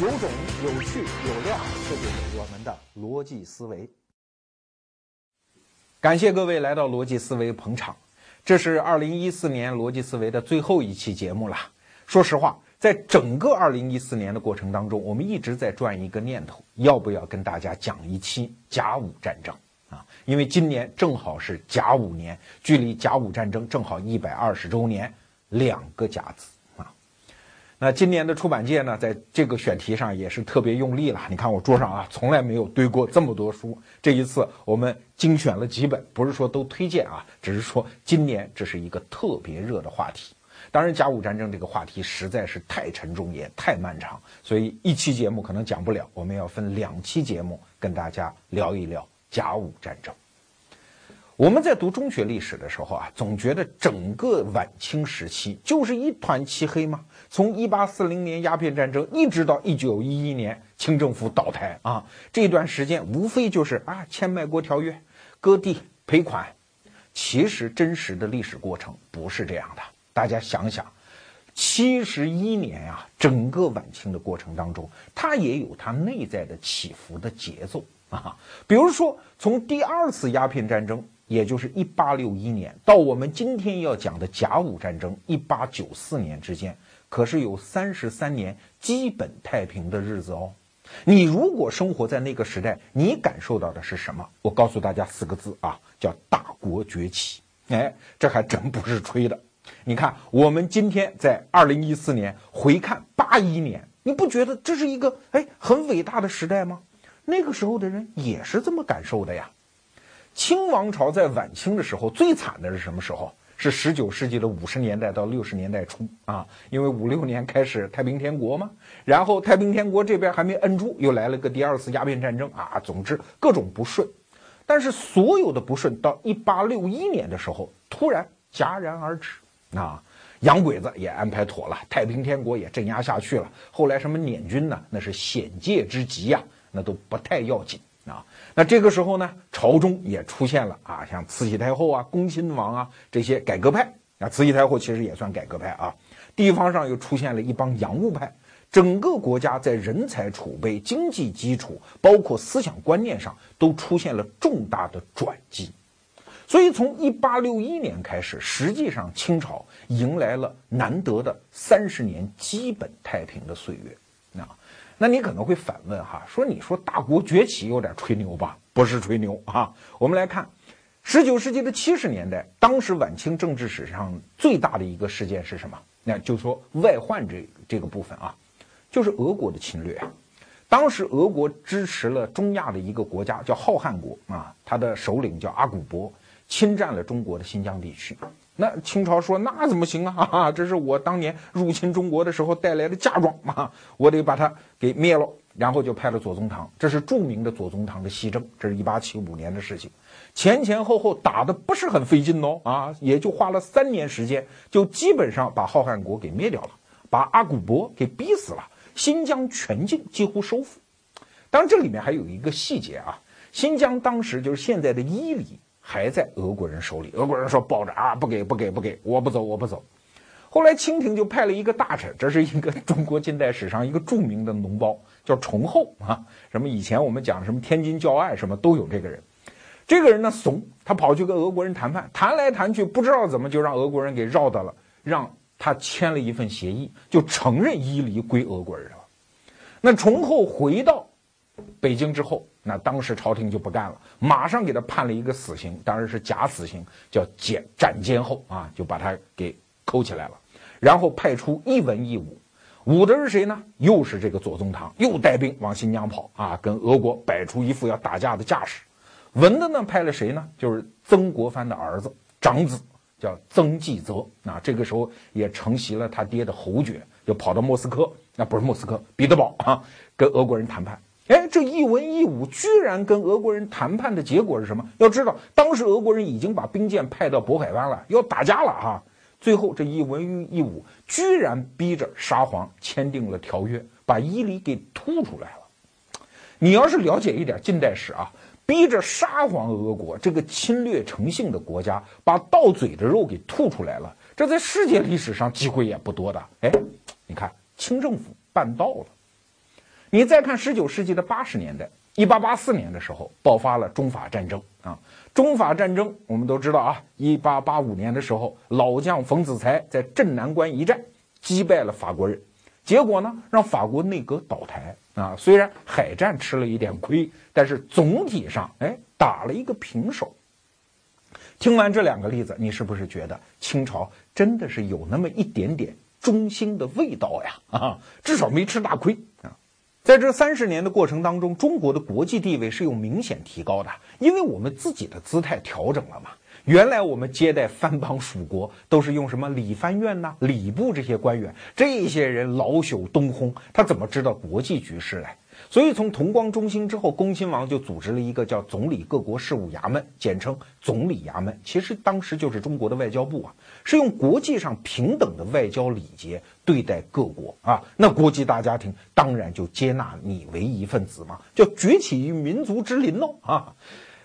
有种有趣有料，这就是我们的逻辑思维。感谢各位来到逻辑思维捧场，这是二零一四年逻辑思维的最后一期节目了。说实话，在整个二零一四年的过程当中，我们一直在转一个念头，要不要跟大家讲一期甲午战争啊？因为今年正好是甲午年，距离甲午战争正好一百二十周年，两个甲子。那今年的出版界呢，在这个选题上也是特别用力了。你看我桌上啊，从来没有堆过这么多书。这一次我们精选了几本，不是说都推荐啊，只是说今年这是一个特别热的话题。当然，甲午战争这个话题实在是太沉重也太漫长，所以一期节目可能讲不了，我们要分两期节目跟大家聊一聊甲午战争。我们在读中学历史的时候啊，总觉得整个晚清时期就是一团漆黑吗？从一八四零年鸦片战争一直到一九一一年清政府倒台啊，这段时间无非就是啊签卖国条约、割地赔款。其实真实的历史过程不是这样的。大家想想，七十一年啊，整个晚清的过程当中，它也有它内在的起伏的节奏啊。比如说，从第二次鸦片战争。也就是一八六一年到我们今天要讲的甲午战争一八九四年之间，可是有三十三年基本太平的日子哦。你如果生活在那个时代，你感受到的是什么？我告诉大家四个字啊，叫大国崛起。哎，这还真不是吹的。你看，我们今天在二零一四年回看八一年，你不觉得这是一个哎很伟大的时代吗？那个时候的人也是这么感受的呀。清王朝在晚清的时候最惨的是什么时候？是十九世纪的五十年代到六十年代初啊，因为五六年开始太平天国嘛，然后太平天国这边还没摁住，又来了个第二次鸦片战争啊，总之各种不顺。但是所有的不顺到一八六一年的时候突然戛然而止啊，洋鬼子也安排妥了，太平天国也镇压下去了。后来什么捻军呢？那是险界之极呀，那都不太要紧。啊，那这个时候呢，朝中也出现了啊，像慈禧太后啊、恭亲王啊这些改革派啊。慈禧太后其实也算改革派啊。地方上又出现了一帮洋务派，整个国家在人才储备、经济基础，包括思想观念上，都出现了重大的转机。所以从一八六一年开始，实际上清朝迎来了难得的三十年基本太平的岁月。那你可能会反问哈，说你说大国崛起有点吹牛吧？不是吹牛啊。我们来看，十九世纪的七十年代，当时晚清政治史上最大的一个事件是什么？那就说外患这这个部分啊，就是俄国的侵略。当时俄国支持了中亚的一个国家叫浩瀚国啊，他的首领叫阿古柏，侵占了中国的新疆地区。那清朝说那怎么行啊？这是我当年入侵中国的时候带来的嫁妆嘛，我得把它给灭了。然后就派了左宗棠，这是著名的左宗棠的西征，这是一八七五年的事情，前前后后打的不是很费劲哦，啊，也就花了三年时间，就基本上把浩瀚国给灭掉了，把阿古柏给逼死了，新疆全境几乎收复。当然这里面还有一个细节啊，新疆当时就是现在的伊犁。还在俄国人手里，俄国人说抱着啊，不给不给不给，我不走我不走。后来清廷就派了一个大臣，这是一个 中国近代史上一个著名的脓包，叫崇厚啊。什么以前我们讲什么天津教案什么都有这个人。这个人呢怂，他跑去跟俄国人谈判，谈来谈去不知道怎么就让俄国人给绕到了，让他签了一份协议，就承认伊犁归俄国人了。那崇厚回到北京之后。那当时朝廷就不干了，马上给他判了一个死刑，当然是假死刑，叫斩斩监后啊，就把他给扣起来了，然后派出一文一武，武的是谁呢？又是这个左宗棠，又带兵往新疆跑啊，跟俄国摆出一副要打架的架势。文的呢，派了谁呢？就是曾国藩的儿子长子，叫曾纪泽啊，这个时候也承袭了他爹的侯爵，就跑到莫斯科，那不是莫斯科，彼得堡啊，跟俄国人谈判。哎，这一文一武居然跟俄国人谈判的结果是什么？要知道，当时俄国人已经把兵舰派到渤海湾了，要打架了哈。最后这一文一武居然逼着沙皇签订了条约，把伊犁给吐出来了。你要是了解一点近代史啊，逼着沙皇俄国这个侵略成性的国家把到嘴的肉给吐出来了，这在世界历史上机会也不多的。哎，你看清政府办到了。你再看十九世纪的八十年代，一八八四年的时候爆发了中法战争啊。中法战争我们都知道啊，一八八五年的时候，老将冯子材在镇南关一战击败了法国人，结果呢让法国内阁倒台啊。虽然海战吃了一点亏，但是总体上哎打了一个平手。听完这两个例子，你是不是觉得清朝真的是有那么一点点中兴的味道呀？啊，至少没吃大亏。在这三十年的过程当中，中国的国际地位是有明显提高的，因为我们自己的姿态调整了嘛。原来我们接待藩邦属国都是用什么礼藩院呐、礼部这些官员，这些人老朽东轰，他怎么知道国际局势嘞？所以从同光中兴之后，恭亲王就组织了一个叫总理各国事务衙门，简称总理衙门。其实当时就是中国的外交部啊，是用国际上平等的外交礼节对待各国啊。那国际大家庭当然就接纳你为一份子嘛，就崛起于民族之林喽啊。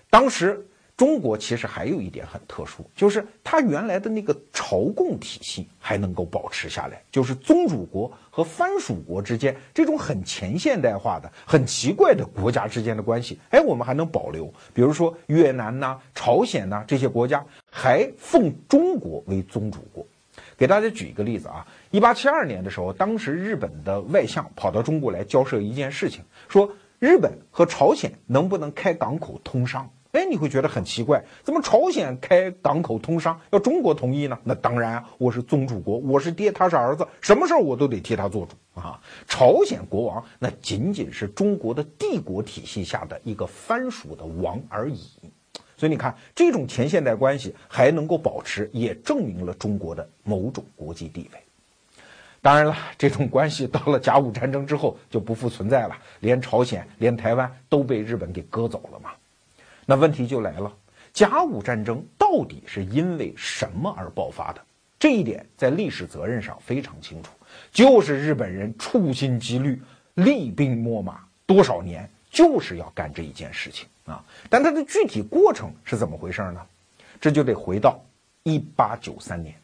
当时。中国其实还有一点很特殊，就是它原来的那个朝贡体系还能够保持下来，就是宗主国和藩属国之间这种很前现代化的、很奇怪的国家之间的关系，哎，我们还能保留。比如说越南呐、朝鲜呐这些国家还奉中国为宗主国。给大家举一个例子啊，一八七二年的时候，当时日本的外相跑到中国来交涉一件事情，说日本和朝鲜能不能开港口通商。哎，你会觉得很奇怪，怎么朝鲜开港口通商要中国同意呢？那当然，我是宗主国，我是爹，他是儿子，什么事儿我都得替他做主啊。朝鲜国王那仅仅是中国的帝国体系下的一个藩属的王而已。所以你看，这种前现代关系还能够保持，也证明了中国的某种国际地位。当然了，这种关系到了甲午战争之后就不复存在了，连朝鲜、连台湾都被日本给割走了嘛。那问题就来了，甲午战争到底是因为什么而爆发的？这一点在历史责任上非常清楚，就是日本人处心积虑、厉兵秣马多少年，就是要干这一件事情啊！但它的具体过程是怎么回事呢？这就得回到一八九三年，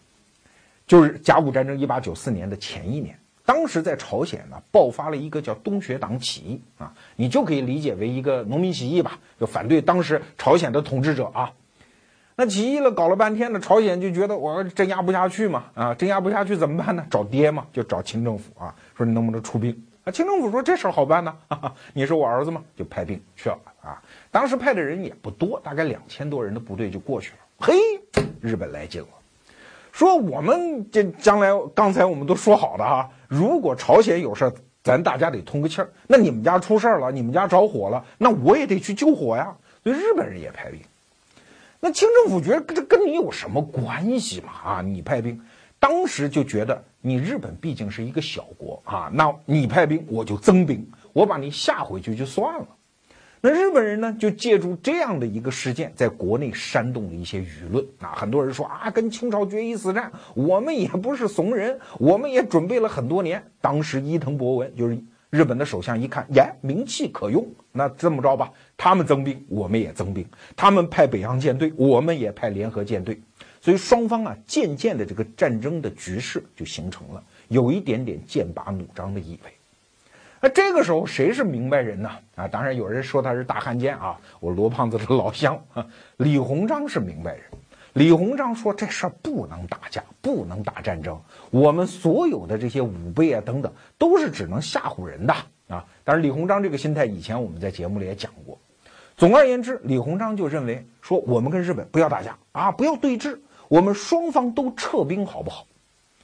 就是甲午战争一八九四年的前一年。当时在朝鲜呢，爆发了一个叫东学党起义啊，你就可以理解为一个农民起义吧，就反对当时朝鲜的统治者啊。那起义了，搞了半天呢，朝鲜就觉得我镇压不下去嘛，啊，镇压不下去怎么办呢？找爹嘛，就找清政府啊，说你能不能出兵啊？清政府说这事儿好办呢，哈哈，你是我儿子嘛，就派兵去了啊。当时派的人也不多，大概两千多人的部队就过去了。嘿，日本来劲了。说我们这将来，刚才我们都说好的哈，如果朝鲜有事儿，咱大家得通个气儿。那你们家出事儿了，你们家着火了，那我也得去救火呀。所以日本人也派兵。那清政府觉得这跟你有什么关系嘛？啊，你派兵，当时就觉得你日本毕竟是一个小国啊，那你派兵我就增兵，我把你吓回去就算了。那日本人呢，就借助这样的一个事件，在国内煽动了一些舆论啊。很多人说啊，跟清朝决一死战，我们也不是怂人，我们也准备了很多年。当时伊藤博文就是日本的首相，一看，耶，名气可用，那这么着吧，他们增兵，我们也增兵；他们派北洋舰队，我们也派联合舰队。所以双方啊，渐渐的这个战争的局势就形成了，有一点点剑拔弩张的意味。那这个时候谁是明白人呢？啊，当然有人说他是大汉奸啊，我罗胖子的老乡，李鸿章是明白人。李鸿章说这事儿不能打架，不能打战争，我们所有的这些武备啊等等，都是只能吓唬人的啊。但是李鸿章这个心态，以前我们在节目里也讲过。总而言之，李鸿章就认为说，我们跟日本不要打架啊，不要对峙，我们双方都撤兵好不好？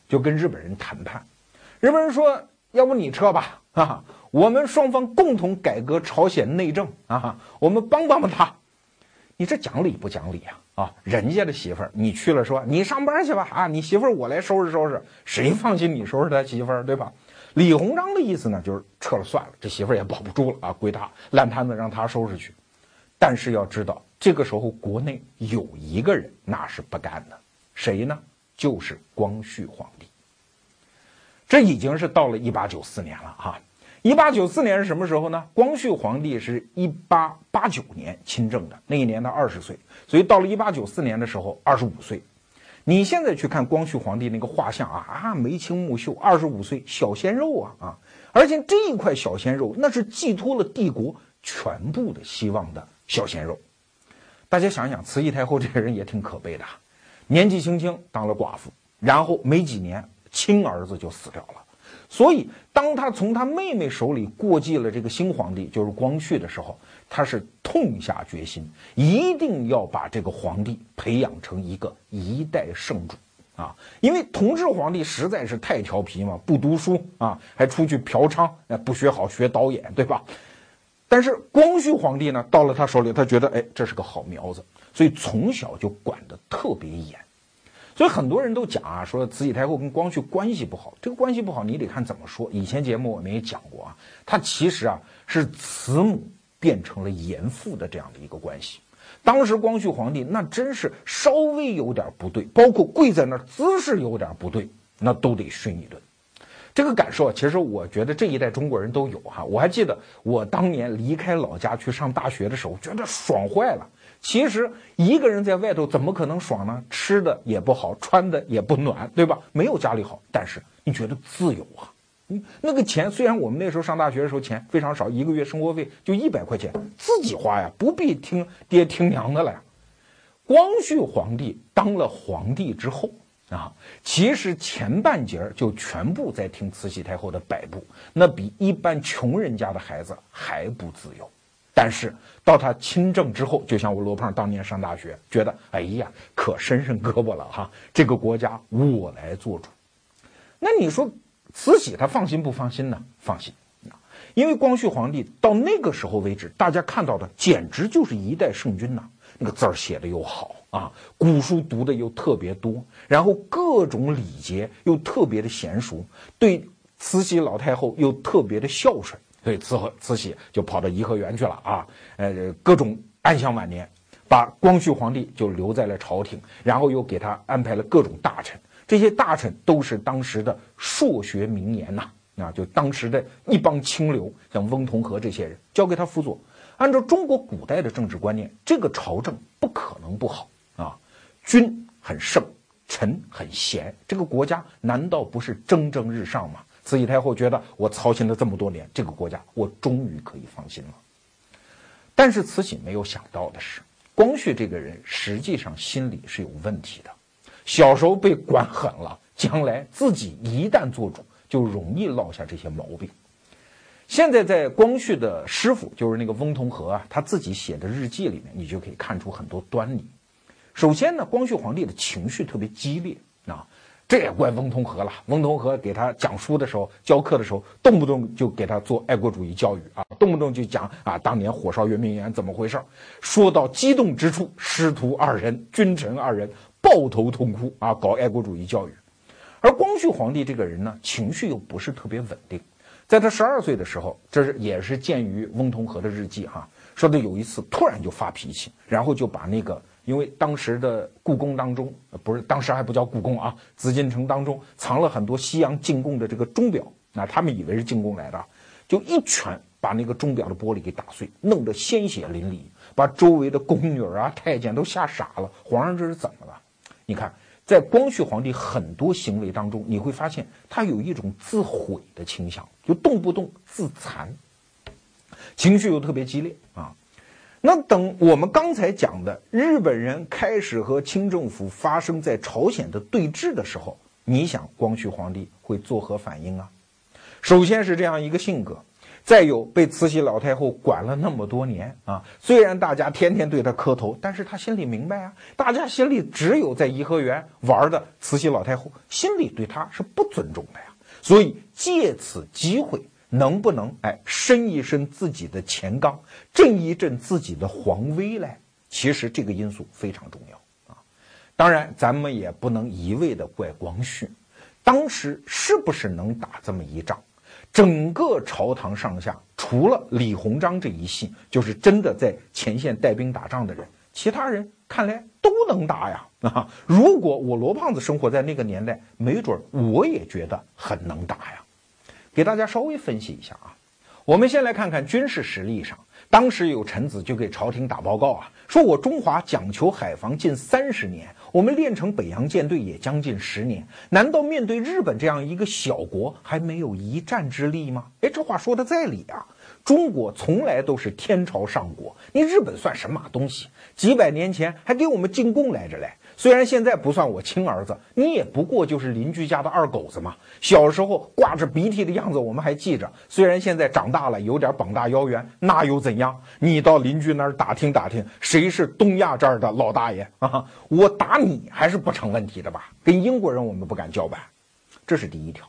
就跟日本人谈判。日本人说，要不你撤吧。啊，我们双方共同改革朝鲜内政啊，我们帮帮帮他。你这讲理不讲理呀？啊，人家的媳妇儿，你去了说你上班去吧啊，你媳妇儿我来收拾收拾，谁放心你收拾他媳妇儿对吧？李鸿章的意思呢，就是撤了算了，这媳妇儿也保不住了啊，归他烂摊子让他收拾去。但是要知道，这个时候国内有一个人那是不干的，谁呢？就是光绪皇帝。这已经是到了一八九四年了哈。一八九四年是什么时候呢？光绪皇帝是一八八九年亲政的，那一年他二十岁，所以到了一八九四年的时候二十五岁。你现在去看光绪皇帝那个画像啊啊，眉清目秀，二十五岁小鲜肉啊啊！而且这一块小鲜肉，那是寄托了帝国全部的希望的小鲜肉。大家想想，慈禧太后这个人也挺可悲的，年纪轻轻当了寡妇，然后没几年亲儿子就死掉了。所以，当他从他妹妹手里过继了这个新皇帝，就是光绪的时候，他是痛下决心，一定要把这个皇帝培养成一个一代圣主啊！因为同治皇帝实在是太调皮嘛，不读书啊，还出去嫖娼，哎，不学好学导演，对吧？但是光绪皇帝呢，到了他手里，他觉得，哎，这是个好苗子，所以从小就管得特别严。所以很多人都讲啊，说慈禧太后跟光绪关系不好。这个关系不好，你得看怎么说。以前节目我们也讲过啊，他其实啊是慈母变成了严父的这样的一个关系。当时光绪皇帝那真是稍微有点不对，包括跪在那儿姿势有点不对，那都得训一顿。这个感受，其实我觉得这一代中国人都有哈。我还记得我当年离开老家去上大学的时候，觉得爽坏了。其实一个人在外头怎么可能爽呢？吃的也不好，穿的也不暖，对吧？没有家里好，但是你觉得自由啊？嗯，那个钱虽然我们那时候上大学的时候钱非常少，一个月生活费就一百块钱，自己花呀，不必听爹听娘的了呀。光绪皇帝当了皇帝之后啊，其实前半截儿就全部在听慈禧太后的摆布，那比一般穷人家的孩子还不自由。但是到他亲政之后，就像我罗胖当年上大学，觉得哎呀，可伸伸胳膊了哈，这个国家我来做主。那你说慈禧她放心不放心呢？放心啊，因为光绪皇帝到那个时候为止，大家看到的简直就是一代圣君呐，那个字儿写的又好啊，古书读的又特别多，然后各种礼节又特别的娴熟，对慈禧老太后又特别的孝顺。所以慈和慈禧就跑到颐和园去了啊，呃，各种安享晚年，把光绪皇帝就留在了朝廷，然后又给他安排了各种大臣，这些大臣都是当时的硕学名言呐，啊，就当时的一帮清流，像翁同龢这些人，交给他辅佐。按照中国古代的政治观念，这个朝政不可能不好啊，君很圣，臣很贤，这个国家难道不是蒸蒸日上吗？慈禧太后觉得我操心了这么多年，这个国家我终于可以放心了。但是慈禧没有想到的是，光绪这个人实际上心里是有问题的。小时候被管狠了，将来自己一旦做主，就容易落下这些毛病。现在在光绪的师傅，就是那个翁同龢啊，他自己写的日记里面，你就可以看出很多端倪。首先呢，光绪皇帝的情绪特别激烈。这也怪翁同龢了。翁同龢给他讲书的时候、教课的时候，动不动就给他做爱国主义教育啊，动不动就讲啊，当年火烧圆明园怎么回事说到激动之处，师徒二人、君臣二人抱头痛哭啊，搞爱国主义教育。而光绪皇帝这个人呢，情绪又不是特别稳定。在他十二岁的时候，这是也是鉴于翁同龢的日记哈，说的有一次突然就发脾气，然后就把那个。因为当时的故宫当中，不是当时还不叫故宫啊，紫禁城当中藏了很多西洋进贡的这个钟表，那他们以为是进贡来的，就一拳把那个钟表的玻璃给打碎，弄得鲜血淋漓，把周围的宫女啊、太监都吓傻了。皇上这是怎么了？你看，在光绪皇帝很多行为当中，你会发现他有一种自毁的倾向，就动不动自残，情绪又特别激烈啊。那等我们刚才讲的日本人开始和清政府发生在朝鲜的对峙的时候，你想光绪皇帝会作何反应啊？首先是这样一个性格，再有被慈禧老太后管了那么多年啊，虽然大家天天对他磕头，但是他心里明白啊，大家心里只有在颐和园玩的慈禧老太后，心里对他是不尊重的呀，所以借此机会。能不能哎伸一伸自己的前杠，振一振自己的皇威嘞？其实这个因素非常重要啊。当然，咱们也不能一味的怪光绪，当时是不是能打这么一仗？整个朝堂上下，除了李鸿章这一系，就是真的在前线带兵打仗的人，其他人看来都能打呀啊！如果我罗胖子生活在那个年代，没准我也觉得很能打呀。给大家稍微分析一下啊，我们先来看看军事实力上，当时有臣子就给朝廷打报告啊，说我中华讲求海防近三十年，我们练成北洋舰队也将近十年，难道面对日本这样一个小国还没有一战之力吗？哎，这话说的在理啊！中国从来都是天朝上国，你日本算什么东西？几百年前还给我们进贡来着嘞。虽然现在不算我亲儿子，你也不过就是邻居家的二狗子嘛。小时候挂着鼻涕的样子我们还记着，虽然现在长大了有点膀大腰圆，那又怎样？你到邻居那儿打听打听，谁是东亚这儿的老大爷啊？我打你还是不成问题的吧？跟英国人我们不敢叫板，这是第一条。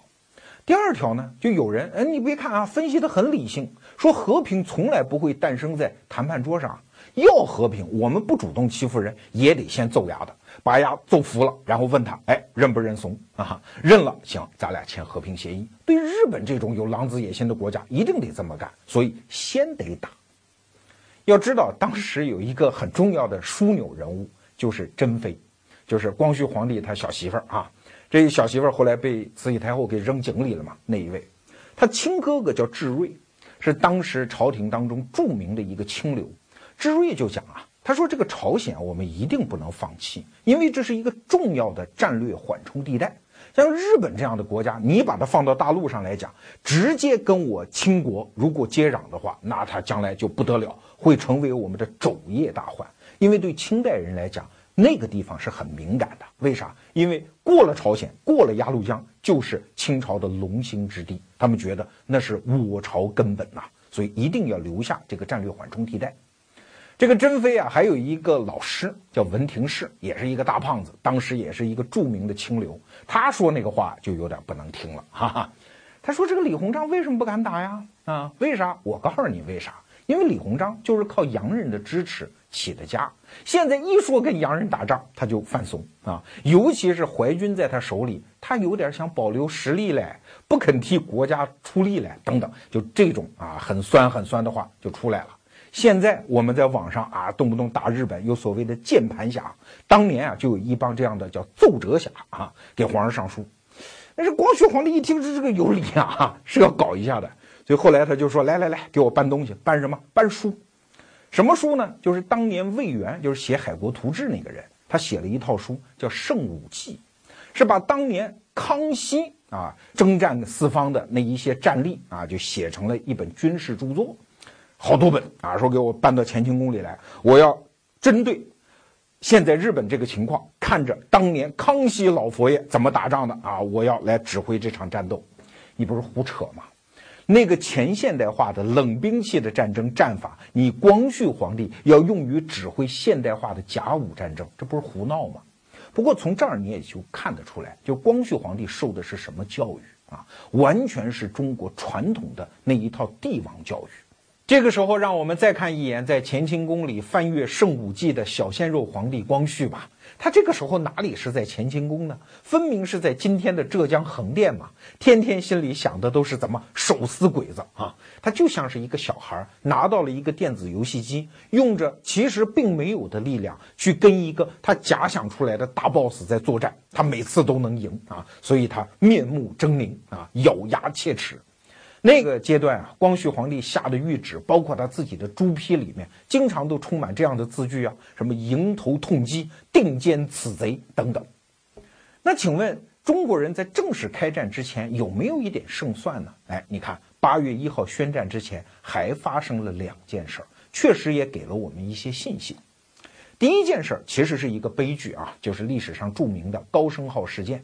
第二条呢，就有人，哎，你别看啊，分析的很理性，说和平从来不会诞生在谈判桌上，要和平，我们不主动欺负人，也得先揍牙的。把牙揍服了，然后问他，哎，认不认怂啊？认了，行，咱俩签和平协议。对日本这种有狼子野心的国家，一定得这么干。所以先得打。要知道，当时有一个很重要的枢纽人物，就是珍妃，就是光绪皇帝他小媳妇儿啊。这小媳妇儿后来被慈禧太后给扔井里了嘛？那一位，他亲哥哥叫智瑞，是当时朝廷当中著名的一个清流。智瑞就讲啊。他说：“这个朝鲜，我们一定不能放弃，因为这是一个重要的战略缓冲地带。像日本这样的国家，你把它放到大陆上来讲，直接跟我清国如果接壤的话，那它将来就不得了，会成为我们的肘腋大患。因为对清代人来讲，那个地方是很敏感的。为啥？因为过了朝鲜，过了鸭绿江，就是清朝的龙兴之地，他们觉得那是我朝根本呐，所以一定要留下这个战略缓冲地带。”这个珍妃啊，还有一个老师叫文廷式，也是一个大胖子，当时也是一个著名的清流。他说那个话就有点不能听了，哈哈。他说这个李鸿章为什么不敢打呀？啊，为啥？我告诉你为啥？因为李鸿章就是靠洋人的支持起的家，现在一说跟洋人打仗，他就犯怂啊。尤其是淮军在他手里，他有点想保留实力嘞，不肯替国家出力嘞，等等，就这种啊很酸很酸的话就出来了。现在我们在网上啊，动不动打日本，有所谓的键盘侠。当年啊，就有一帮这样的叫奏折侠啊，给皇上上书。但是光绪皇帝一听是这个有理啊，是要搞一下的，所以后来他就说：“来来来，给我搬东西，搬什么？搬书。什么书呢？就是当年魏源，就是写《海国图志》那个人，他写了一套书，叫《圣武记》，是把当年康熙啊征战四方的那一些战例啊，就写成了一本军事著作。”好多本啊，说给我搬到乾清宫里来，我要针对现在日本这个情况，看着当年康熙老佛爷怎么打仗的啊，我要来指挥这场战斗。你不是胡扯吗？那个前现代化的冷兵器的战争战法，你光绪皇帝要用于指挥现代化的甲午战争，这不是胡闹吗？不过从这儿你也就看得出来，就光绪皇帝受的是什么教育啊？完全是中国传统的那一套帝王教育。这个时候，让我们再看一眼在乾清宫里翻阅《圣武记》的小鲜肉皇帝光绪吧。他这个时候哪里是在乾清宫呢？分明是在今天的浙江横店嘛！天天心里想的都是怎么手撕鬼子啊！他就像是一个小孩拿到了一个电子游戏机，用着其实并没有的力量去跟一个他假想出来的大 boss 在作战，他每次都能赢啊！所以他面目狰狞啊，咬牙切齿。那个阶段啊，光绪皇帝下的谕旨，包括他自己的朱批里面，经常都充满这样的字句啊，什么迎头痛击、定歼此贼等等。那请问中国人在正式开战之前有没有一点胜算呢？哎，你看八月一号宣战之前还发生了两件事儿，确实也给了我们一些信息。第一件事儿其实是一个悲剧啊，就是历史上著名的高升号事件。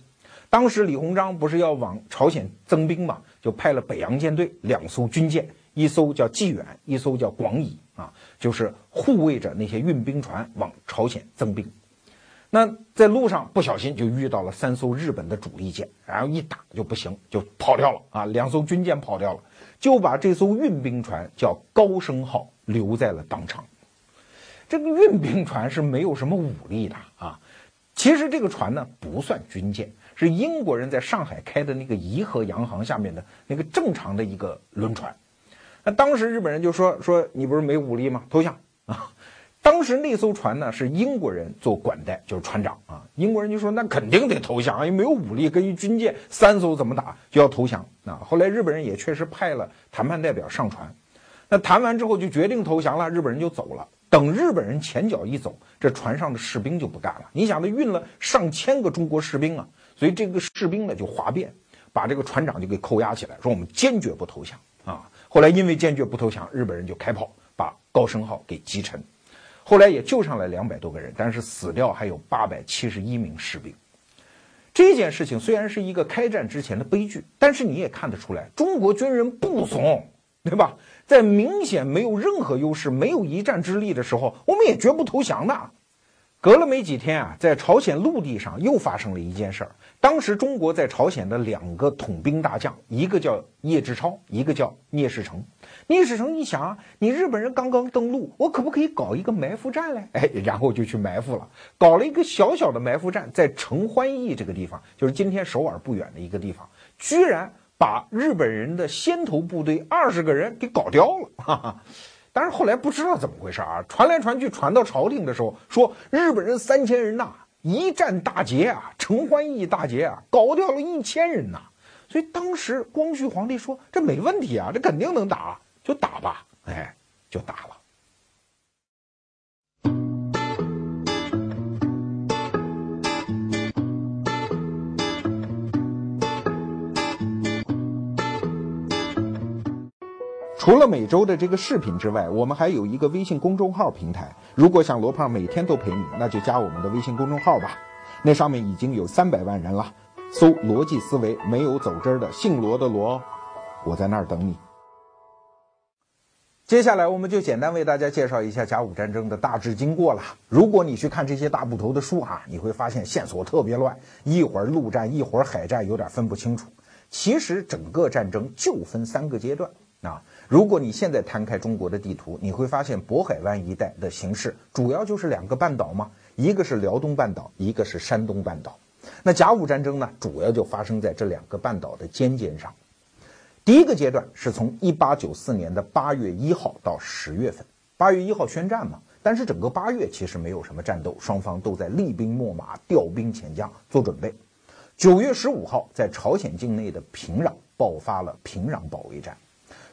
当时李鸿章不是要往朝鲜增兵嘛，就派了北洋舰队两艘军舰，一艘叫济远，一艘叫广乙啊，就是护卫着那些运兵船往朝鲜增兵。那在路上不小心就遇到了三艘日本的主力舰，然后一打就不行，就跑掉了啊，两艘军舰跑掉了，就把这艘运兵船叫高升号留在了当场。这个运兵船是没有什么武力的啊，其实这个船呢不算军舰。是英国人在上海开的那个怡和洋行下面的那个正常的一个轮船，那当时日本人就说说你不是没武力吗？投降啊！当时那艘船呢是英国人做管带，就是船长啊。英国人就说那肯定得投降啊，因为没有武力，跟一军舰三艘怎么打，就要投降啊。后来日本人也确实派了谈判代表上船，那谈完之后就决定投降了，日本人就走了。等日本人前脚一走，这船上的士兵就不干了。你想，他运了上千个中国士兵啊，所以这个士兵呢就哗变，把这个船长就给扣押起来，说我们坚决不投降啊。后来因为坚决不投降，日本人就开炮把高升号给击沉。后来也救上来两百多个人，但是死掉还有八百七十一名士兵。这件事情虽然是一个开战之前的悲剧，但是你也看得出来，中国军人不怂，对吧？在明显没有任何优势、没有一战之力的时候，我们也绝不投降的。隔了没几天啊，在朝鲜陆地上又发生了一件事儿。当时中国在朝鲜的两个统兵大将，一个叫叶志超，一个叫聂士成。聂士成一想，你日本人刚刚登陆，我可不可以搞一个埋伏战嘞？哎，然后就去埋伏了，搞了一个小小的埋伏战，在承欢驿这个地方，就是今天首尔不远的一个地方，居然把日本人的先头部队二十个人给搞掉了。哈哈。但是后来不知道怎么回事啊，传来传去，传到朝廷的时候，说日本人三千人呐，一战大捷啊，承欢义大捷啊，搞掉了一千人呐。所以当时光绪皇帝说这没问题啊，这肯定能打，就打吧，哎，就打了。除了每周的这个视频之外，我们还有一个微信公众号平台。如果想罗胖每天都陪你，那就加我们的微信公众号吧。那上面已经有三百万人了，搜“逻辑思维”，没有走之儿的，姓罗的罗，我在那儿等你。接下来，我们就简单为大家介绍一下甲午战争的大致经过了。如果你去看这些大部头的书啊，你会发现线索特别乱，一会儿陆战，一会儿海战，有点分不清楚。其实整个战争就分三个阶段啊。如果你现在摊开中国的地图，你会发现渤海湾一带的形势主要就是两个半岛嘛，一个是辽东半岛，一个是山东半岛。那甲午战争呢，主要就发生在这两个半岛的尖尖上。第一个阶段是从一八九四年的八月一号到十月份，八月一号宣战嘛，但是整个八月其实没有什么战斗，双方都在厉兵秣马、调兵遣将做准备。九月十五号，在朝鲜境内的平壤爆发了平壤保卫战。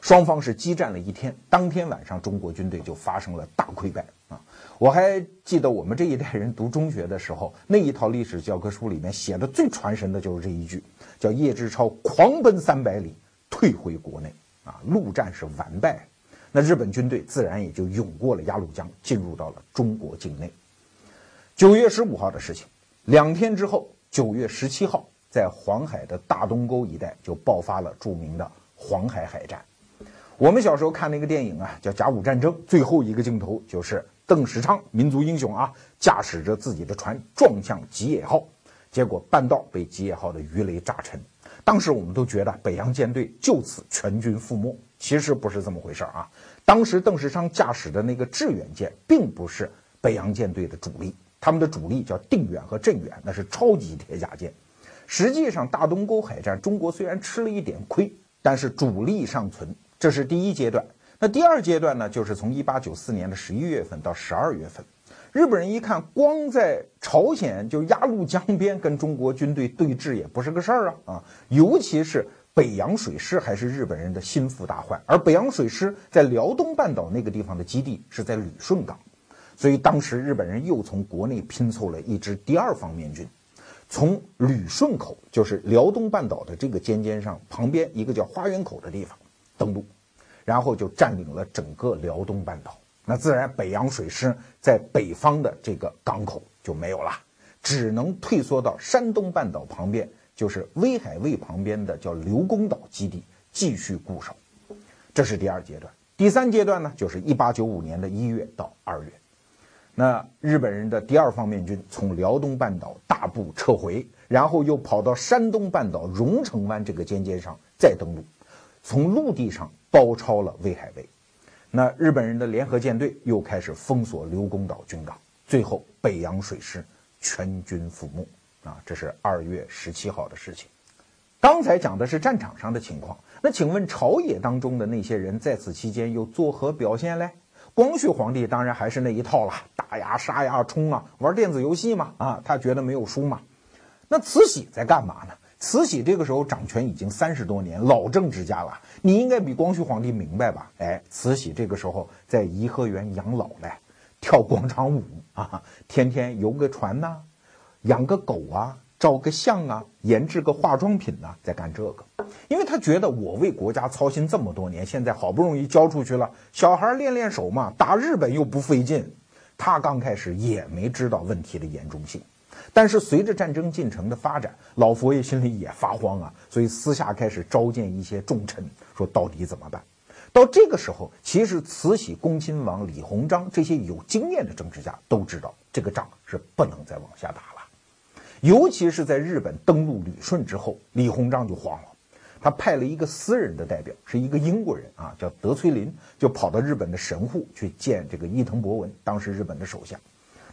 双方是激战了一天，当天晚上中国军队就发生了大溃败啊！我还记得我们这一代人读中学的时候，那一套历史教科书里面写的最传神的就是这一句，叫叶志超狂奔三百里，退回国内啊！陆战是完败，那日本军队自然也就涌过了鸭绿江，进入到了中国境内。九月十五号的事情，两天之后，九月十七号，在黄海的大东沟一带就爆发了著名的黄海海战。我们小时候看那个电影啊，叫《甲午战争》，最后一个镜头就是邓世昌，民族英雄啊，驾驶着自己的船撞向吉野号，结果半道被吉野号的鱼雷炸沉。当时我们都觉得北洋舰队就此全军覆没，其实不是这么回事啊。当时邓世昌驾驶的那个致远舰并不是北洋舰队的主力，他们的主力叫定远和镇远，那是超级铁甲舰。实际上，大东沟海战，中国虽然吃了一点亏，但是主力尚存。这是第一阶段，那第二阶段呢？就是从一八九四年的十一月份到十二月份，日本人一看，光在朝鲜就鸭绿江边跟中国军队对峙也不是个事儿啊啊！尤其是北洋水师还是日本人的心腹大患，而北洋水师在辽东半岛那个地方的基地是在旅顺港，所以当时日本人又从国内拼凑了一支第二方面军，从旅顺口，就是辽东半岛的这个尖尖上旁边一个叫花园口的地方。登陆，然后就占领了整个辽东半岛。那自然北洋水师在北方的这个港口就没有了，只能退缩到山东半岛旁边，就是威海卫旁边的叫刘公岛基地继续固守。这是第二阶段。第三阶段呢，就是一八九五年的一月到二月。那日本人的第二方面军从辽东半岛大部撤回，然后又跑到山东半岛荣成湾这个尖尖上再登陆。从陆地上包抄了威海卫，那日本人的联合舰队又开始封锁刘公岛军港，最后北洋水师全军覆没。啊，这是二月十七号的事情。刚才讲的是战场上的情况，那请问朝野当中的那些人在此期间又作何表现嘞？光绪皇帝当然还是那一套了，打呀杀呀冲啊，玩电子游戏嘛，啊，他觉得没有输嘛。那慈禧在干嘛呢？慈禧这个时候掌权已经三十多年，老政治家了，你应该比光绪皇帝明白吧？哎，慈禧这个时候在颐和园养老嘞，跳广场舞啊，天天游个船呐，养个狗啊，照个相啊，研制个化妆品呐，在干这个。因为他觉得我为国家操心这么多年，现在好不容易交出去了，小孩练练手嘛，打日本又不费劲。他刚开始也没知道问题的严重性。但是随着战争进程的发展，老佛爷心里也发慌啊，所以私下开始召见一些重臣，说到底怎么办？到这个时候，其实慈禧、恭亲王李鸿章这些有经验的政治家都知道，这个仗是不能再往下打了。尤其是在日本登陆旅顺之后，李鸿章就慌了，他派了一个私人的代表，是一个英国人啊，叫德崔林，就跑到日本的神户去见这个伊藤博文，当时日本的首相。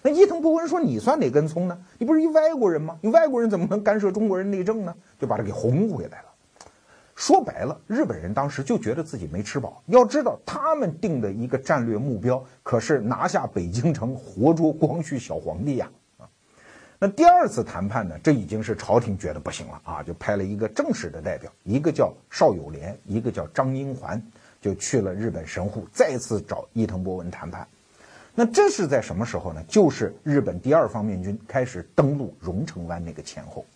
那伊藤博文说：“你算哪根葱呢？你不是一外国人吗？你外国人怎么能干涉中国人内政呢？”就把他给轰回来了。说白了，日本人当时就觉得自己没吃饱。要知道，他们定的一个战略目标可是拿下北京城，活捉光绪小皇帝呀！啊，那第二次谈判呢？这已经是朝廷觉得不行了啊，就派了一个正式的代表，一个叫邵友莲，一个叫张英环，就去了日本神户，再次找伊藤博文谈判。那这是在什么时候呢？就是日本第二方面军开始登陆荣成湾那个前后。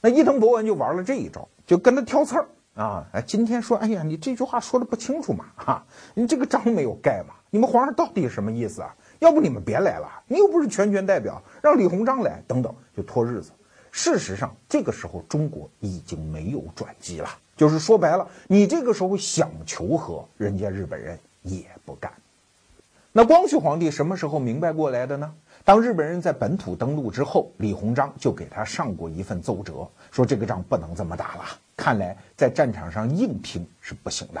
那伊藤博文就玩了这一招，就跟他挑刺儿啊！哎，今天说，哎呀，你这句话说的不清楚嘛，哈，你这个章没有盖嘛？你们皇上到底什么意思啊？要不你们别来了，你又不是全权代表，让李鸿章来，等等，就拖日子。事实上，这个时候中国已经没有转机了，就是说白了，你这个时候想求和，人家日本人也不干。那光绪皇帝什么时候明白过来的呢？当日本人在本土登陆之后，李鸿章就给他上过一份奏折，说这个仗不能这么打了，看来在战场上硬拼是不行的，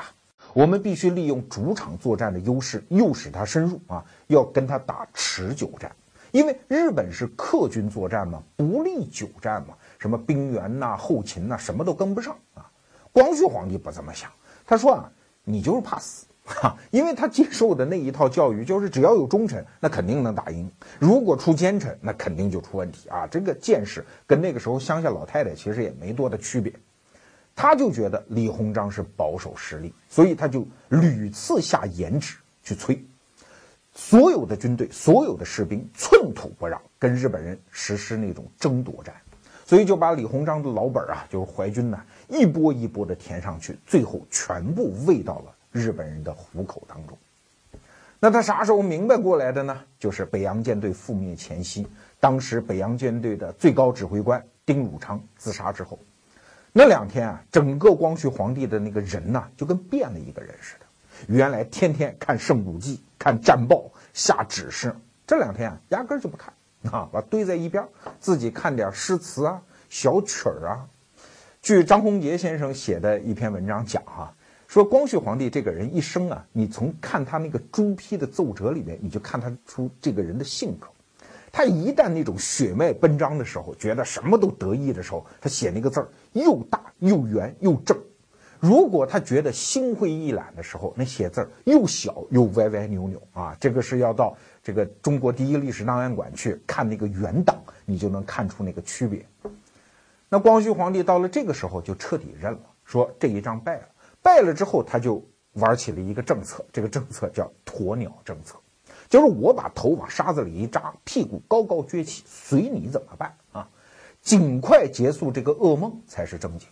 我们必须利用主场作战的优势，诱使他深入啊，要跟他打持久战，因为日本是客军作战嘛，不利久战嘛，什么兵员呐、后勤呐，什么都跟不上啊。光绪皇帝不这么想，他说啊，你就是怕死。哈，因为他接受的那一套教育就是只要有忠臣，那肯定能打赢；如果出奸臣，那肯定就出问题啊！这个见识跟那个时候乡下老太太其实也没多大区别。他就觉得李鸿章是保守势力，所以他就屡次下严旨去催所有的军队、所有的士兵寸土不让，跟日本人实施那种争夺战，所以就把李鸿章的老本啊，就是淮军呢，一波一波的填上去，最后全部喂到了。日本人的虎口当中，那他啥时候明白过来的呢？就是北洋舰队覆灭前夕，当时北洋舰队的最高指挥官丁汝昌自杀之后，那两天啊，整个光绪皇帝的那个人呐，就跟变了一个人似的。原来天天看《圣武记》、看战报、下指示，这两天啊，压根就不看啊，把堆在一边，自己看点诗词啊、小曲儿啊。据张宏杰先生写的一篇文章讲哈。说光绪皇帝这个人一生啊，你从看他那个朱批的奏折里面，你就看他出这个人的性格。他一旦那种血脉奔张的时候，觉得什么都得意的时候，他写那个字儿又大又圆又正；如果他觉得心灰意懒的时候，那写字儿又小又歪歪扭扭啊。这个是要到这个中国第一历史档案馆去看那个原档，你就能看出那个区别。那光绪皇帝到了这个时候就彻底认了，说这一仗败了。败了之后，他就玩起了一个政策，这个政策叫鸵鸟政策，就是我把头往沙子里一扎，屁股高高撅起，随你怎么办啊？尽快结束这个噩梦才是正经。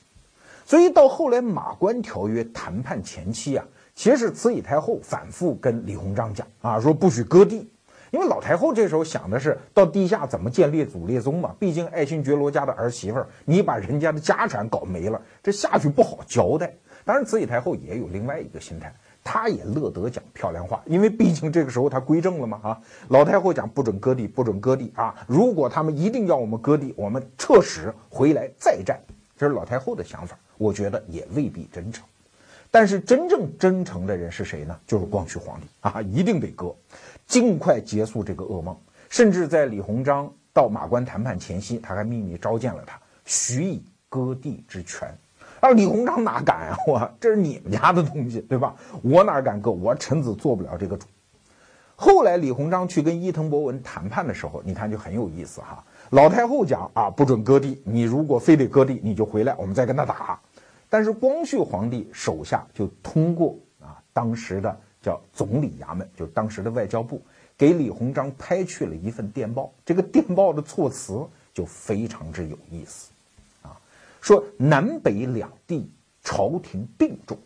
所以到后来马关条约谈判前期啊，其实慈禧太后反复跟李鸿章讲啊，说不许割地，因为老太后这时候想的是到地下怎么建列祖列宗嘛，毕竟爱新觉罗家的儿媳妇儿，你把人家的家产搞没了，这下去不好交代。当然，慈禧太后也有另外一个心态，她也乐得讲漂亮话，因为毕竟这个时候她归正了嘛啊。老太后讲不准割地，不准割地啊！如果他们一定要我们割地，我们撤使回来再战。这是老太后的想法，我觉得也未必真诚。但是真正真诚的人是谁呢？就是光绪皇帝啊，一定得割，尽快结束这个噩梦。甚至在李鸿章到马关谈判前夕，他还秘密召见了他，许以割地之权。啊李鸿章哪敢啊！我这是你们家的东西，对吧？我哪敢割？我臣子做不了这个主。后来李鸿章去跟伊藤博文谈判的时候，你看就很有意思哈。老太后讲啊，不准割地，你如果非得割地，你就回来，我们再跟他打。但是光绪皇帝手下就通过啊，当时的叫总理衙门，就是当时的外交部，给李鸿章拍去了一份电报。这个电报的措辞就非常之有意思，说南北两地朝廷并重。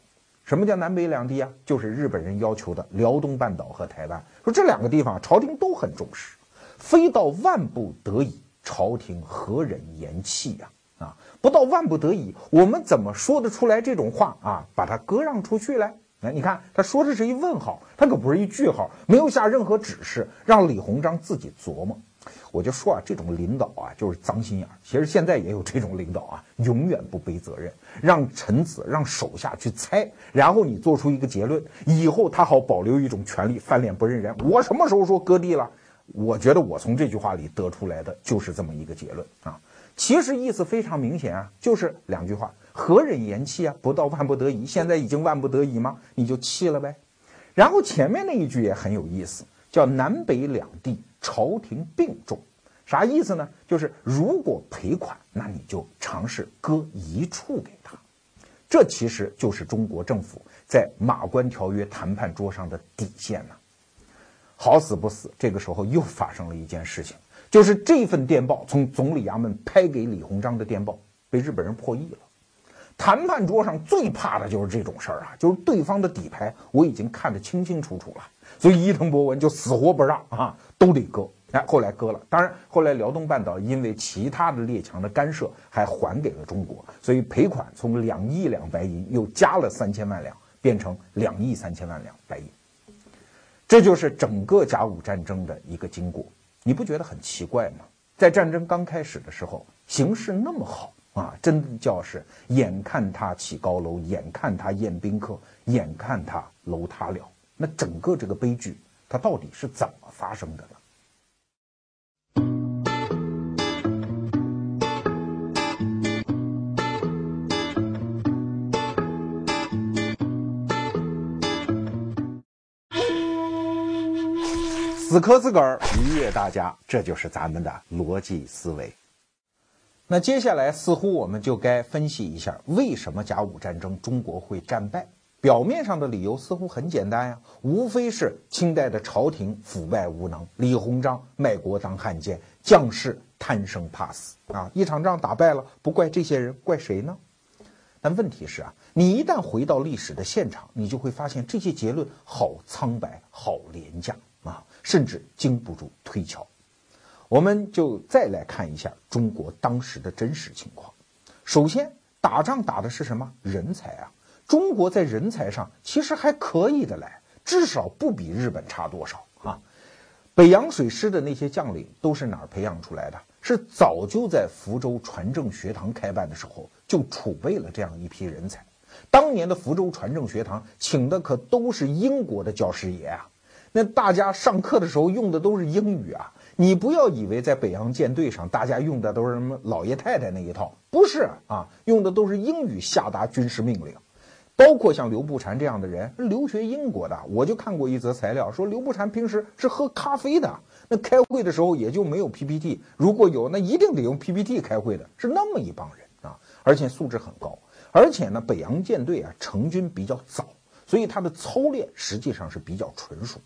什么叫南北两地啊？就是日本人要求的辽东半岛和台湾。说这两个地方朝廷都很重视，非到万不得已，朝廷何忍言弃呀？啊，不到万不得已，我们怎么说得出来这种话啊？把它割让出去来？哎，你看他说的是一问号，他可不是一句号，没有下任何指示，让李鸿章自己琢磨。我就说啊，这种领导啊，就是脏心眼儿。其实现在也有这种领导啊，永远不背责任，让臣子、让手下去猜，然后你做出一个结论，以后他好保留一种权利，翻脸不认人。我什么时候说割地了？我觉得我从这句话里得出来的就是这么一个结论啊。其实意思非常明显啊，就是两句话。何忍言弃啊？不到万不得已，现在已经万不得已吗？你就弃了呗。然后前面那一句也很有意思，叫南北两地朝廷并重，啥意思呢？就是如果赔款，那你就尝试割一处给他。这其实就是中国政府在马关条约谈判桌上的底线呢。好死不死，这个时候又发生了一件事情，就是这份电报从总理衙门拍给李鸿章的电报被日本人破译了。谈判桌上最怕的就是这种事儿啊，就是对方的底牌我已经看得清清楚楚了，所以伊藤博文就死活不让啊，都得割。哎，后来割了，当然后来辽东半岛因为其他的列强的干涉，还还给了中国，所以赔款从两亿两白银又加了三千万两，变成两亿三千万两白银。这就是整个甲午战争的一个经过，你不觉得很奇怪吗？在战争刚开始的时候，形势那么好。啊，真的叫是眼看他起高楼，眼看他宴宾客，眼看他楼塌了。那整个这个悲剧，它到底是怎发生的呢？死磕自个儿，愉悦大家，这就是咱们的逻辑思维。那接下来似乎我们就该分析一下，为什么甲午战争中国会战败？表面上的理由似乎很简单呀，无非是清代的朝廷腐败无能，李鸿章卖国当汉奸，将士贪生怕死啊！一场仗打败了，不怪这些人，怪谁呢？但问题是啊，你一旦回到历史的现场，你就会发现这些结论好苍白，好廉价啊，甚至经不住推敲。我们就再来看一下中国当时的真实情况。首先，打仗打的是什么人才啊？中国在人才上其实还可以的来，至少不比日本差多少啊。北洋水师的那些将领都是哪儿培养出来的？是早就在福州船政学堂开办的时候就储备了这样一批人才。当年的福州船政学堂请的可都是英国的教师爷啊，那大家上课的时候用的都是英语啊。你不要以为在北洋舰队上，大家用的都是什么老爷太太那一套，不是啊，用的都是英语下达军事命令。包括像刘步蟾这样的人，留学英国的，我就看过一则材料，说刘步蟾平时是喝咖啡的，那开会的时候也就没有 PPT，如果有，那一定得用 PPT 开会的，是那么一帮人啊，而且素质很高，而且呢，北洋舰队啊成军比较早，所以他的操练实际上是比较纯熟。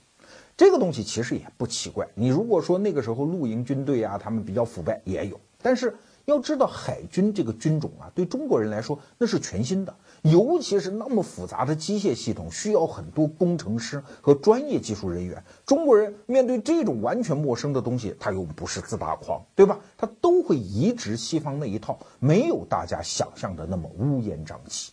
这个东西其实也不奇怪。你如果说那个时候露营军队啊，他们比较腐败也有。但是要知道，海军这个军种啊，对中国人来说那是全新的，尤其是那么复杂的机械系统，需要很多工程师和专业技术人员。中国人面对这种完全陌生的东西，他又不是自大狂，对吧？他都会移植西方那一套，没有大家想象的那么乌烟瘴气。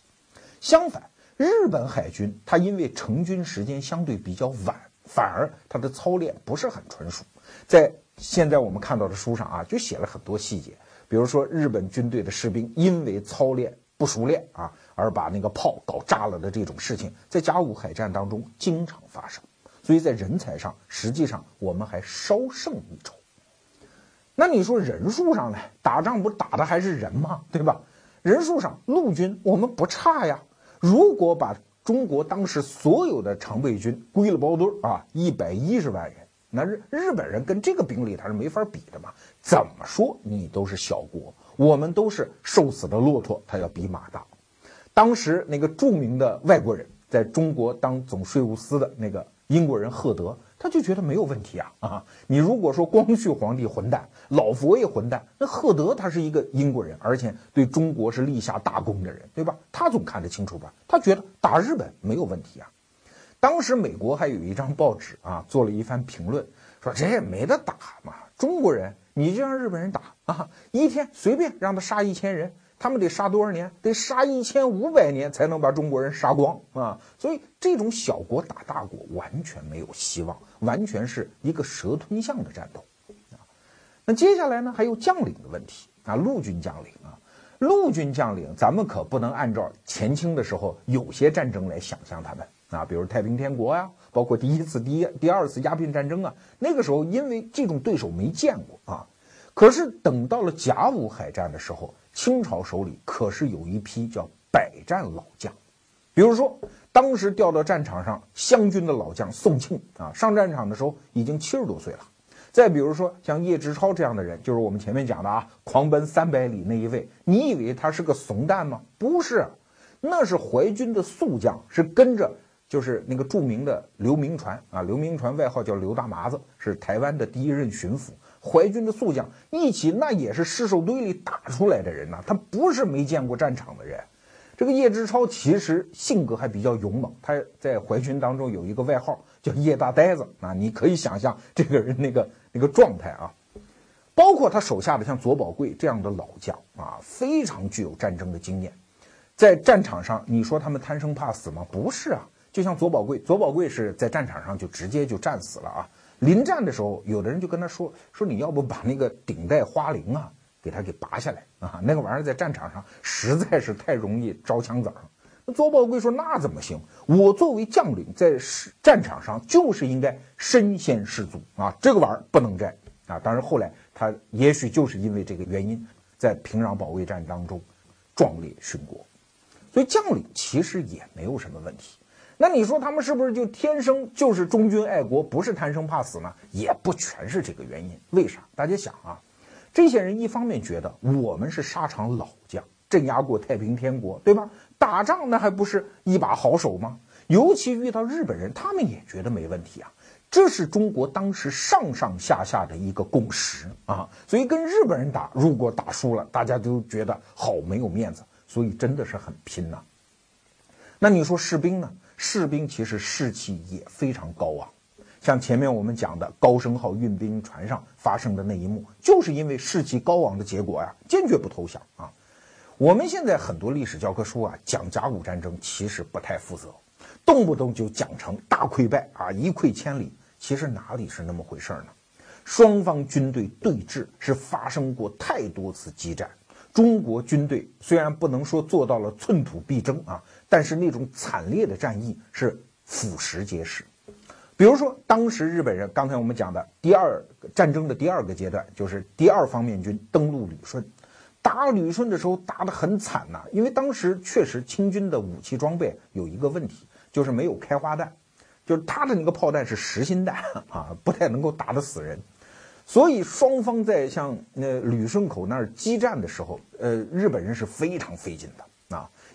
相反，日本海军它因为成军时间相对比较晚。反而他的操练不是很纯熟，在现在我们看到的书上啊，就写了很多细节，比如说日本军队的士兵因为操练不熟练啊，而把那个炮搞炸了的这种事情，在甲午海战当中经常发生。所以在人才上，实际上我们还稍胜一筹。那你说人数上呢？打仗不打的还是人吗？对吧？人数上，陆军我们不差呀。如果把中国当时所有的常备军归了包堆儿啊，一百一十万人，那日日本人跟这个兵力他是没法比的嘛。怎么说你都是小国，我们都是瘦死的骆驼，他要比马大。当时那个著名的外国人在中国当总税务司的那个英国人赫德，他就觉得没有问题啊啊！你如果说光绪皇帝混蛋，老佛爷混蛋，那赫德他是一个英国人，而且对中国是立下大功的人，对吧？他总看得清楚吧？他觉得打日本没有问题啊。当时美国还有一张报纸啊，做了一番评论，说这也没得打嘛，中国人你就让日本人打啊，一天随便让他杀一千人。他们得杀多少年？得杀一千五百年才能把中国人杀光啊！所以这种小国打大国完全没有希望，完全是一个蛇吞象的战斗啊！那接下来呢？还有将领的问题啊，陆军将领啊，陆军将领，咱们可不能按照前清的时候有些战争来想象他们啊，比如太平天国呀，包括第一次、第一、第二次鸦片战争啊，那个时候因为这种对手没见过啊，可是等到了甲午海战的时候。清朝手里可是有一批叫百战老将，比如说当时调到战场上湘军的老将宋庆啊，上战场的时候已经七十多岁了。再比如说像叶志超这样的人，就是我们前面讲的啊，狂奔三百里那一位，你以为他是个怂蛋吗？不是，那是淮军的宿将，是跟着就是那个著名的刘铭传啊，刘铭传外号叫刘大麻子，是台湾的第一任巡抚。淮军的宿将一起，那也是尸首堆里打出来的人呐，他不是没见过战场的人。这个叶志超其实性格还比较勇猛，他在淮军当中有一个外号叫叶大呆子啊，你可以想象这个人那个那个状态啊。包括他手下的像左宝贵这样的老将啊，非常具有战争的经验，在战场上你说他们贪生怕死吗？不是啊，就像左宝贵，左宝贵是在战场上就直接就战死了啊。临战的时候，有的人就跟他说：“说你要不把那个顶戴花翎啊，给他给拔下来啊？那个玩意儿在战场上实在是太容易招枪子儿。”那左宝贵说：“那怎么行？我作为将领，在战场上就是应该身先士卒啊！这个玩意儿不能摘啊！”当然后来他也许就是因为这个原因，在平壤保卫战当中壮烈殉国。所以将领其实也没有什么问题。那你说他们是不是就天生就是忠君爱国，不是贪生怕死呢？也不全是这个原因。为啥？大家想啊，这些人一方面觉得我们是沙场老将，镇压过太平天国，对吧？打仗那还不是一把好手吗？尤其遇到日本人，他们也觉得没问题啊。这是中国当时上上下下的一个共识啊。所以跟日本人打，如果打输了，大家都觉得好没有面子，所以真的是很拼呐。那你说士兵呢？士兵其实士气也非常高昂，像前面我们讲的高升号运兵船上发生的那一幕，就是因为士气高昂的结果呀，坚决不投降啊。我们现在很多历史教科书啊讲甲午战争，其实不太负责，动不动就讲成大溃败啊，一溃千里，其实哪里是那么回事呢？双方军队对峙是发生过太多次激战，中国军队虽然不能说做到了寸土必争啊。但是那种惨烈的战役是俯拾皆是，比如说当时日本人，刚才我们讲的第二战争的第二个阶段，就是第二方面军登陆旅顺，打旅顺的时候打得很惨呐，因为当时确实清军的武器装备有一个问题，就是没有开花弹，就是他的那个炮弹是实心弹啊，不太能够打得死人，所以双方在像那旅顺口那儿激战的时候，呃，日本人是非常费劲的。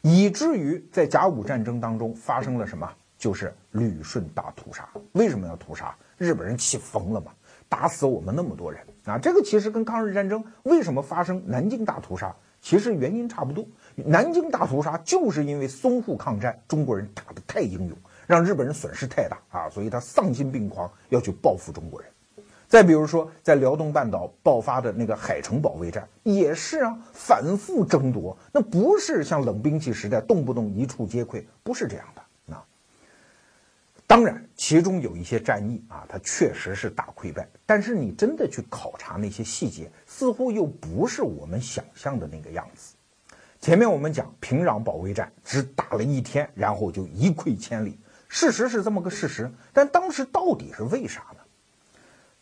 以至于在甲午战争当中发生了什么？就是旅顺大屠杀。为什么要屠杀？日本人气疯了嘛，打死我们那么多人啊！这个其实跟抗日战争为什么发生南京大屠杀，其实原因差不多。南京大屠杀就是因为淞沪抗战中国人打得太英勇，让日本人损失太大啊，所以他丧心病狂要去报复中国人。再比如说，在辽东半岛爆发的那个海城保卫战，也是啊，反复争夺，那不是像冷兵器时代动不动一触皆溃，不是这样的。啊当然，其中有一些战役啊，它确实是大溃败，但是你真的去考察那些细节，似乎又不是我们想象的那个样子。前面我们讲平壤保卫战只打了一天，然后就一溃千里，事实是这么个事实，但当时到底是为啥？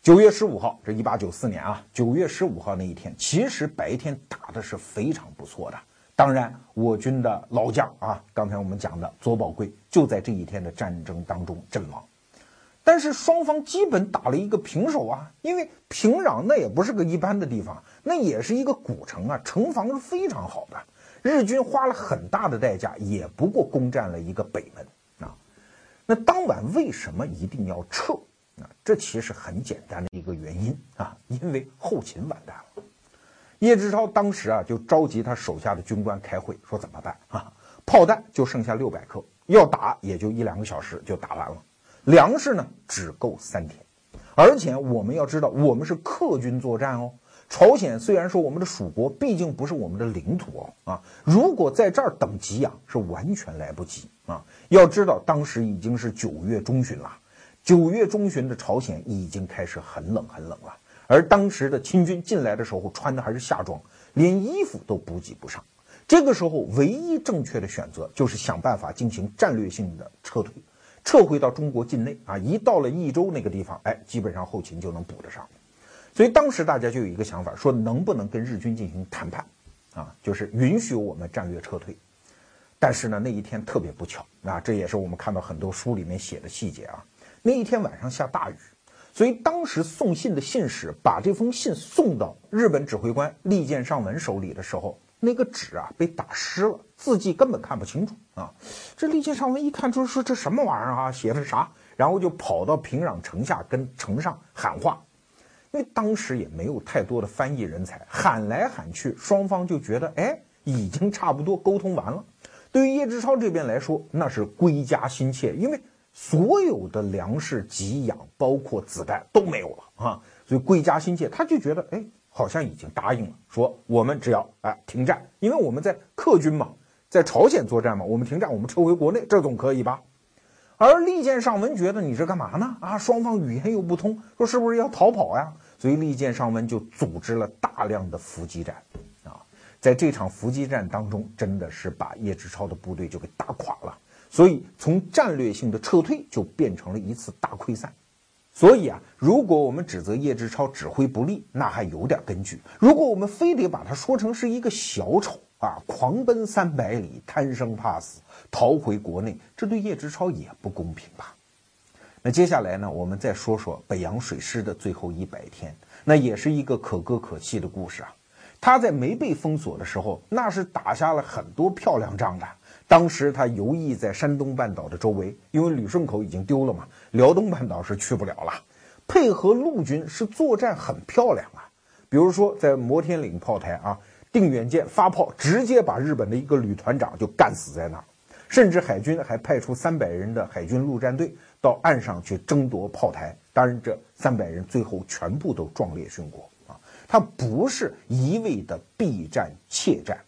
九月十五号，这一八九四年啊，九月十五号那一天，其实白天打的是非常不错的。当然，我军的老将啊，刚才我们讲的左宝贵就在这一天的战争当中阵亡。但是双方基本打了一个平手啊，因为平壤那也不是个一般的地方，那也是一个古城啊，城防是非常好的。日军花了很大的代价，也不过攻占了一个北门啊。那当晚为什么一定要撤？啊，这其实很简单的一个原因啊，因为后勤完蛋了。叶志超当时啊就召集他手下的军官开会，说怎么办啊？炮弹就剩下六百克，要打也就一两个小时就打完了，粮食呢只够三天，而且我们要知道，我们是客军作战哦。朝鲜虽然说我们的属国，毕竟不是我们的领土哦啊！如果在这儿等给养，是完全来不及啊！要知道，当时已经是九月中旬了，九月中旬的朝鲜已经开始很冷很冷了。而当时的清军进来的时候，穿的还是夏装，连衣服都补给不上。这个时候，唯一正确的选择就是想办法进行战略性的撤退，撤回到中国境内啊！一到了益州那个地方，哎，基本上后勤就能补得上。所以当时大家就有一个想法，说能不能跟日军进行谈判，啊，就是允许我们战略撤退。但是呢，那一天特别不巧，啊，这也是我们看到很多书里面写的细节啊。那一天晚上下大雨，所以当时送信的信使把这封信送到日本指挥官利剑上文手里的时候，那个纸啊被打湿了，字迹根本看不清楚啊。这利剑上文一看，就是说这什么玩意儿啊，写的啥？然后就跑到平壤城下跟城上喊话。因为当时也没有太多的翻译人才，喊来喊去，双方就觉得，哎，已经差不多沟通完了。对于叶志超这边来说，那是归家心切，因为所有的粮食、给养，包括子弹都没有了啊，所以归家心切，他就觉得，哎，好像已经答应了，说我们只要哎停战，因为我们在客军嘛，在朝鲜作战嘛，我们停战，我们撤回国内，这总可以吧？而利剑上文觉得你这干嘛呢？啊，双方语言又不通，说是不是要逃跑呀？所以利剑上文就组织了大量的伏击战，啊，在这场伏击战当中，真的是把叶志超的部队就给打垮了。所以从战略性的撤退就变成了一次大溃散。所以啊，如果我们指责叶志超指挥不力，那还有点根据；如果我们非得把他说成是一个小丑啊，狂奔三百里，贪生怕死。逃回国内，这对叶志超也不公平吧？那接下来呢，我们再说说北洋水师的最后一百天，那也是一个可歌可泣的故事啊。他在没被封锁的时候，那是打下了很多漂亮仗的。当时他游弋在山东半岛的周围，因为旅顺口已经丢了嘛，辽东半岛是去不了了。配合陆军是作战很漂亮啊，比如说在摩天岭炮台啊，定远舰发炮，直接把日本的一个旅团长就干死在那儿。甚至海军还派出三百人的海军陆战队到岸上去争夺炮台，当然这三百人最后全部都壮烈殉国啊！他不是一味的避战怯战，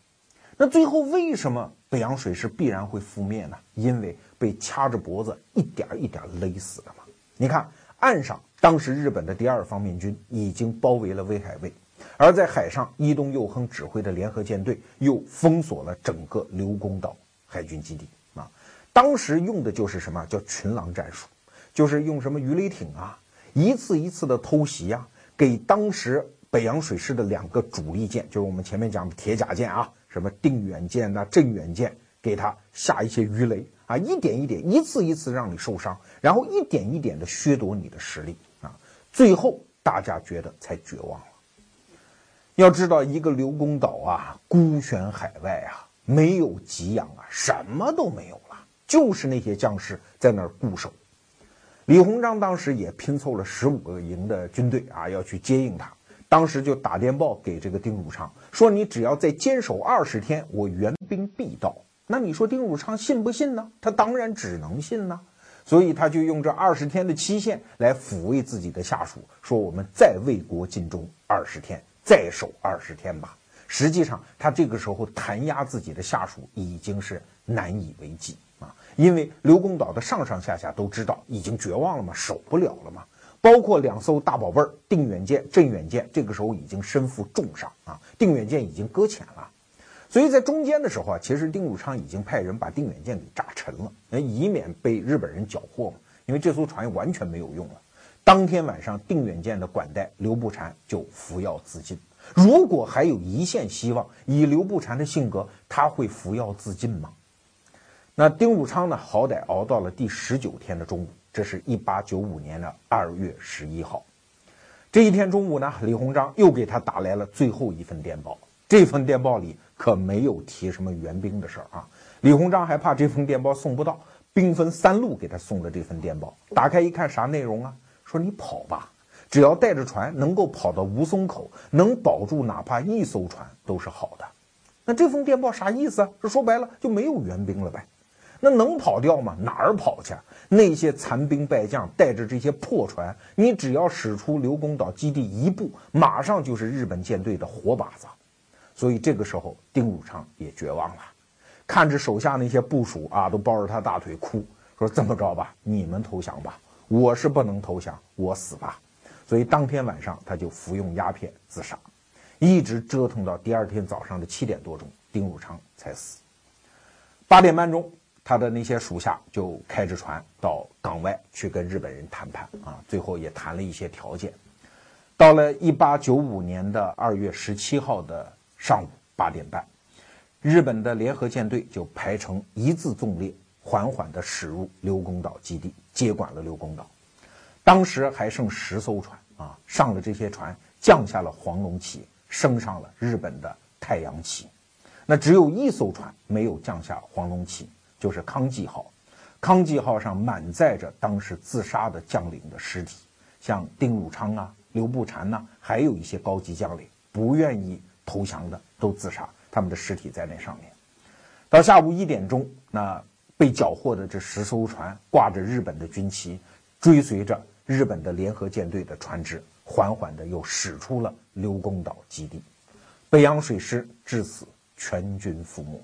那最后为什么北洋水师必然会覆灭呢？因为被掐着脖子一点一点勒死的嘛！你看岸上，当时日本的第二方面军已经包围了威海卫，而在海上，伊东佑亨指挥的联合舰队又封锁了整个刘公岛。海军基地啊，当时用的就是什么叫群狼战术，就是用什么鱼雷艇啊，一次一次的偷袭啊，给当时北洋水师的两个主力舰，就是我们前面讲的铁甲舰啊，什么定远舰呐、镇远舰，给他下一些鱼雷啊，一点一点，一次一次让你受伤，然后一点一点的削夺你的实力啊，最后大家觉得才绝望了。要知道，一个刘公岛啊，孤悬海外啊。没有给养啊，什么都没有了，就是那些将士在那儿固守。李鸿章当时也拼凑了十五个营的军队啊，要去接应他。当时就打电报给这个丁汝昌，说你只要再坚守二十天，我援兵必到。那你说丁汝昌信不信呢？他当然只能信呢。所以他就用这二十天的期限来抚慰自己的下属，说我们再为国尽忠二十天，再守二十天吧。实际上，他这个时候弹压自己的下属已经是难以为继啊！因为刘公岛的上上下下都知道已经绝望了嘛，守不了了嘛。包括两艘大宝贝儿定远舰、镇远舰，这个时候已经身负重伤啊，定远舰已经搁浅了。所以在中间的时候啊，其实丁汝昌已经派人把定远舰给炸沉了，那以免被日本人缴获嘛。因为这艘船完全没有用了。当天晚上，定远舰的管带刘步蟾就服药自尽。如果还有一线希望，以刘步蟾的性格，他会服药自尽吗？那丁汝昌呢？好歹熬到了第十九天的中午，这是一八九五年的二月十一号。这一天中午呢，李鸿章又给他打来了最后一份电报。这份电报里可没有提什么援兵的事儿啊。李鸿章还怕这封电报送不到，兵分三路给他送的这份电报。打开一看，啥内容啊？说你跑吧，只要带着船能够跑到吴淞口，能保住哪怕一艘船都是好的。那这封电报啥意思啊？这说白了就没有援兵了呗。那能跑掉吗？哪儿跑去？那些残兵败将带着这些破船，你只要驶出刘公岛基地一步，马上就是日本舰队的活靶子。所以这个时候，丁汝昌也绝望了，看着手下那些部属啊，都抱着他大腿哭，说：“这么着吧，你们投降吧，我是不能投降，我死吧。”所以当天晚上他就服用鸦片自杀，一直折腾到第二天早上的七点多钟，丁汝昌才死。八点半钟。他的那些属下就开着船到港外去跟日本人谈判啊，最后也谈了一些条件。到了一八九五年的二月十七号的上午八点半，日本的联合舰队就排成一字纵列，缓缓地驶入刘公岛基地，接管了刘公岛。当时还剩十艘船啊，上了这些船，降下了黄龙旗，升上了日本的太阳旗。那只有一艘船没有降下黄龙旗。就是康济号，康济号上满载着当时自杀的将领的尸体，像丁汝昌啊、刘步蟾呐，还有一些高级将领不愿意投降的都自杀，他们的尸体在那上面。到下午一点钟，那被缴获的这十艘船挂着日本的军旗，追随着日本的联合舰队的船只，缓缓的又驶出了刘公岛基地。北洋水师至此全军覆没。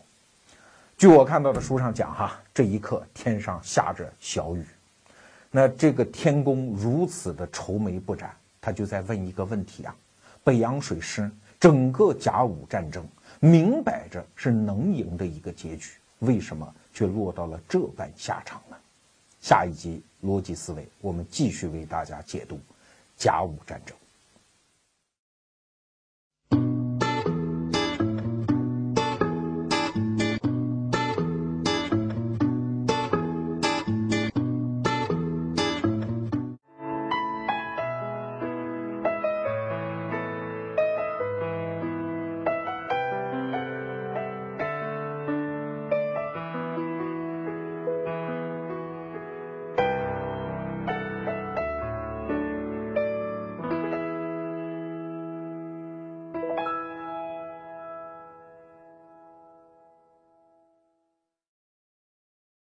据我看到的书上讲，哈，这一刻天上下着小雨，那这个天公如此的愁眉不展，他就在问一个问题啊：北洋水师整个甲午战争明摆着是能赢的一个结局，为什么却落到了这般下场呢？下一集逻辑思维，我们继续为大家解读甲午战争。